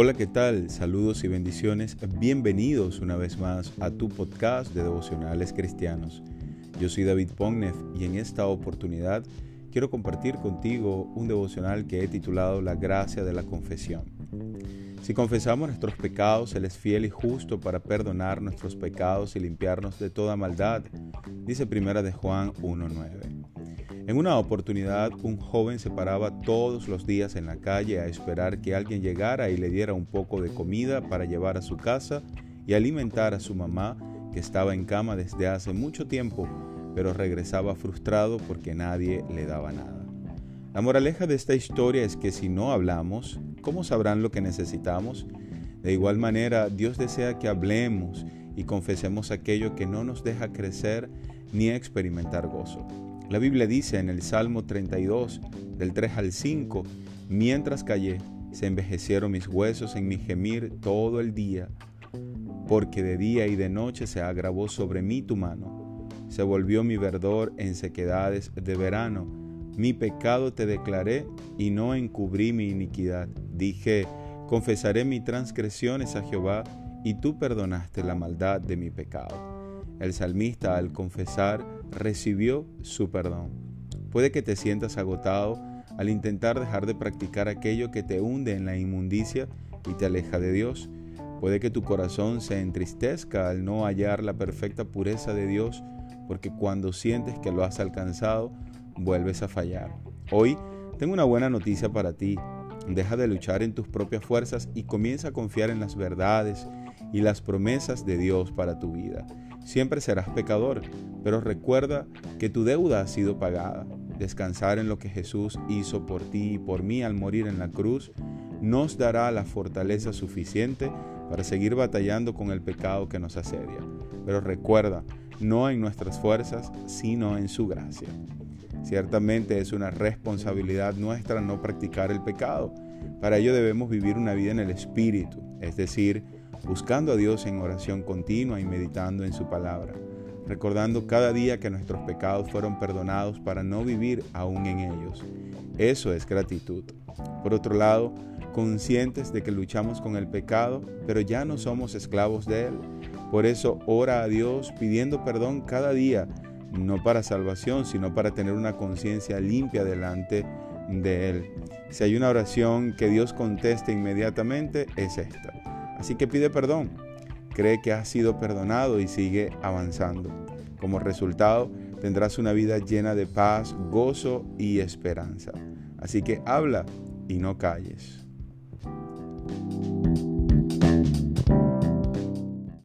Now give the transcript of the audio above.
Hola, ¿qué tal? Saludos y bendiciones. Bienvenidos una vez más a tu podcast de devocionales cristianos. Yo soy David Pógnez y en esta oportunidad quiero compartir contigo un devocional que he titulado La gracia de la confesión. Si confesamos nuestros pecados, Él es fiel y justo para perdonar nuestros pecados y limpiarnos de toda maldad, dice Primera de Juan 1.9. En una oportunidad, un joven se paraba todos los días en la calle a esperar que alguien llegara y le diera un poco de comida para llevar a su casa y alimentar a su mamá, que estaba en cama desde hace mucho tiempo, pero regresaba frustrado porque nadie le daba nada. La moraleja de esta historia es que si no hablamos, ¿cómo sabrán lo que necesitamos? De igual manera, Dios desea que hablemos y confesemos aquello que no nos deja crecer ni experimentar gozo. La Biblia dice en el Salmo 32, del 3 al 5, mientras callé, se envejecieron mis huesos en mi gemir todo el día, porque de día y de noche se agravó sobre mí tu mano. Se volvió mi verdor en sequedades de verano. Mi pecado te declaré y no encubrí mi iniquidad. Dije, confesaré mis transgresiones a Jehová, y tú perdonaste la maldad de mi pecado. El salmista al confesar recibió su perdón. Puede que te sientas agotado al intentar dejar de practicar aquello que te hunde en la inmundicia y te aleja de Dios. Puede que tu corazón se entristezca al no hallar la perfecta pureza de Dios, porque cuando sientes que lo has alcanzado, vuelves a fallar. Hoy tengo una buena noticia para ti. Deja de luchar en tus propias fuerzas y comienza a confiar en las verdades y las promesas de Dios para tu vida. Siempre serás pecador, pero recuerda que tu deuda ha sido pagada. Descansar en lo que Jesús hizo por ti y por mí al morir en la cruz nos dará la fortaleza suficiente para seguir batallando con el pecado que nos asedia. Pero recuerda, no en nuestras fuerzas, sino en su gracia. Ciertamente es una responsabilidad nuestra no practicar el pecado. Para ello debemos vivir una vida en el Espíritu, es decir, buscando a Dios en oración continua y meditando en su palabra, recordando cada día que nuestros pecados fueron perdonados para no vivir aún en ellos. Eso es gratitud. Por otro lado, conscientes de que luchamos con el pecado, pero ya no somos esclavos de él. Por eso ora a Dios pidiendo perdón cada día, no para salvación, sino para tener una conciencia limpia delante de Él. Si hay una oración que Dios conteste inmediatamente, es esta. Así que pide perdón, cree que has sido perdonado y sigue avanzando. Como resultado, tendrás una vida llena de paz, gozo y esperanza. Así que habla y no calles.